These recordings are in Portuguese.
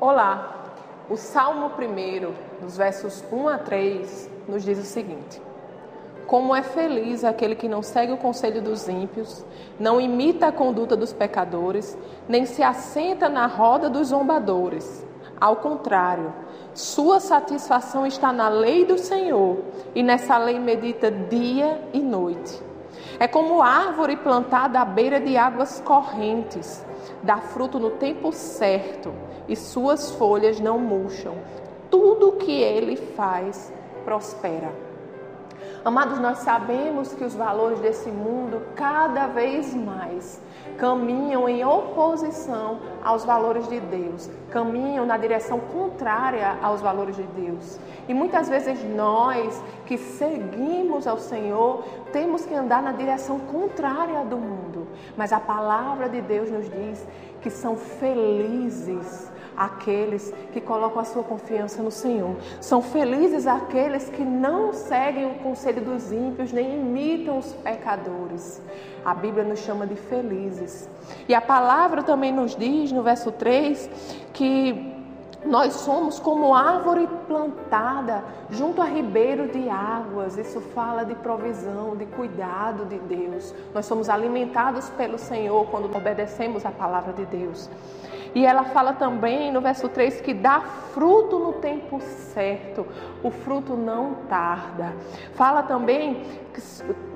Olá! O Salmo 1, nos versos 1 a 3, nos diz o seguinte: Como é feliz aquele que não segue o conselho dos ímpios, não imita a conduta dos pecadores, nem se assenta na roda dos zombadores. Ao contrário, sua satisfação está na lei do Senhor, e nessa lei medita dia e noite. É como árvore plantada à beira de águas correntes, dá fruto no tempo certo e suas folhas não murcham. Tudo que ele faz prospera. Amados, nós sabemos que os valores desse mundo cada vez mais caminham em oposição aos valores de Deus, caminham na direção contrária aos valores de Deus. E muitas vezes nós que seguimos ao Senhor temos que andar na direção contrária do mundo. Mas a palavra de Deus nos diz que são felizes aqueles que colocam a sua confiança no Senhor. São felizes aqueles que não seguem o conselho dos ímpios, nem imitam os pecadores. A Bíblia nos chama de felizes. E a palavra também nos diz, no verso 3, que nós somos como árvore plantada junto a ribeiro de águas. Isso fala de provisão, de cuidado de Deus. Nós somos alimentados pelo Senhor quando obedecemos a palavra de Deus. E ela fala também no verso 3 que dá fruto no tempo certo, o fruto não tarda. Fala também,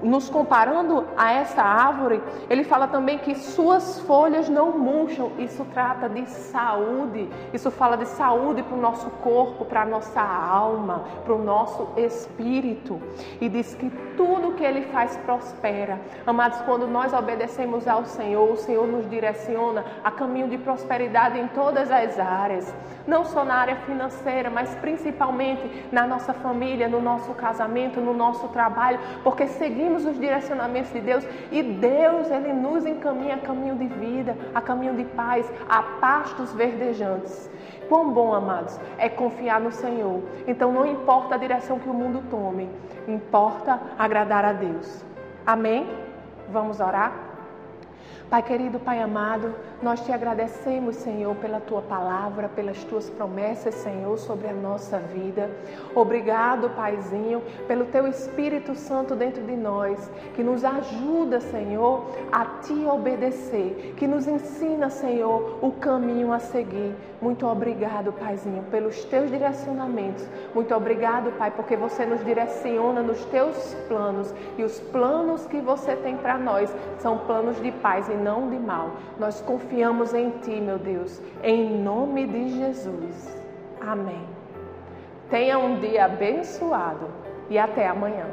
nos comparando a essa árvore, ele fala também que suas folhas não murcham. Isso trata de saúde, isso fala de saúde para o nosso corpo, para a nossa alma, para o nosso espírito. E diz que tudo que ele faz prospera. Amados, quando nós obedecemos ao Senhor, o Senhor nos direciona a caminho de prosperidade em todas as áreas, não só na área financeira, mas principalmente na nossa família, no nosso casamento, no nosso trabalho, porque seguimos os direcionamentos de Deus e Deus, Ele nos encaminha a caminho de vida, a caminho de paz, a pastos verdejantes. Quão bom, amados, é confiar no Senhor. Então não importa a direção que o mundo tome, importa agradar a Deus. Amém? Vamos orar? Pai querido, Pai amado, nós te agradecemos, Senhor, pela tua palavra, pelas tuas promessas, Senhor, sobre a nossa vida. Obrigado, Paizinho, pelo teu Espírito Santo dentro de nós, que nos ajuda, Senhor, a te obedecer, que nos ensina, Senhor, o caminho a seguir. Muito obrigado, Paizinho, pelos teus direcionamentos. Muito obrigado, Pai, porque você nos direciona nos teus planos e os planos que você tem para nós são planos de paz e não de mal. Nós confiamos em Ti, meu Deus, em nome de Jesus. Amém. Tenha um dia abençoado e até amanhã.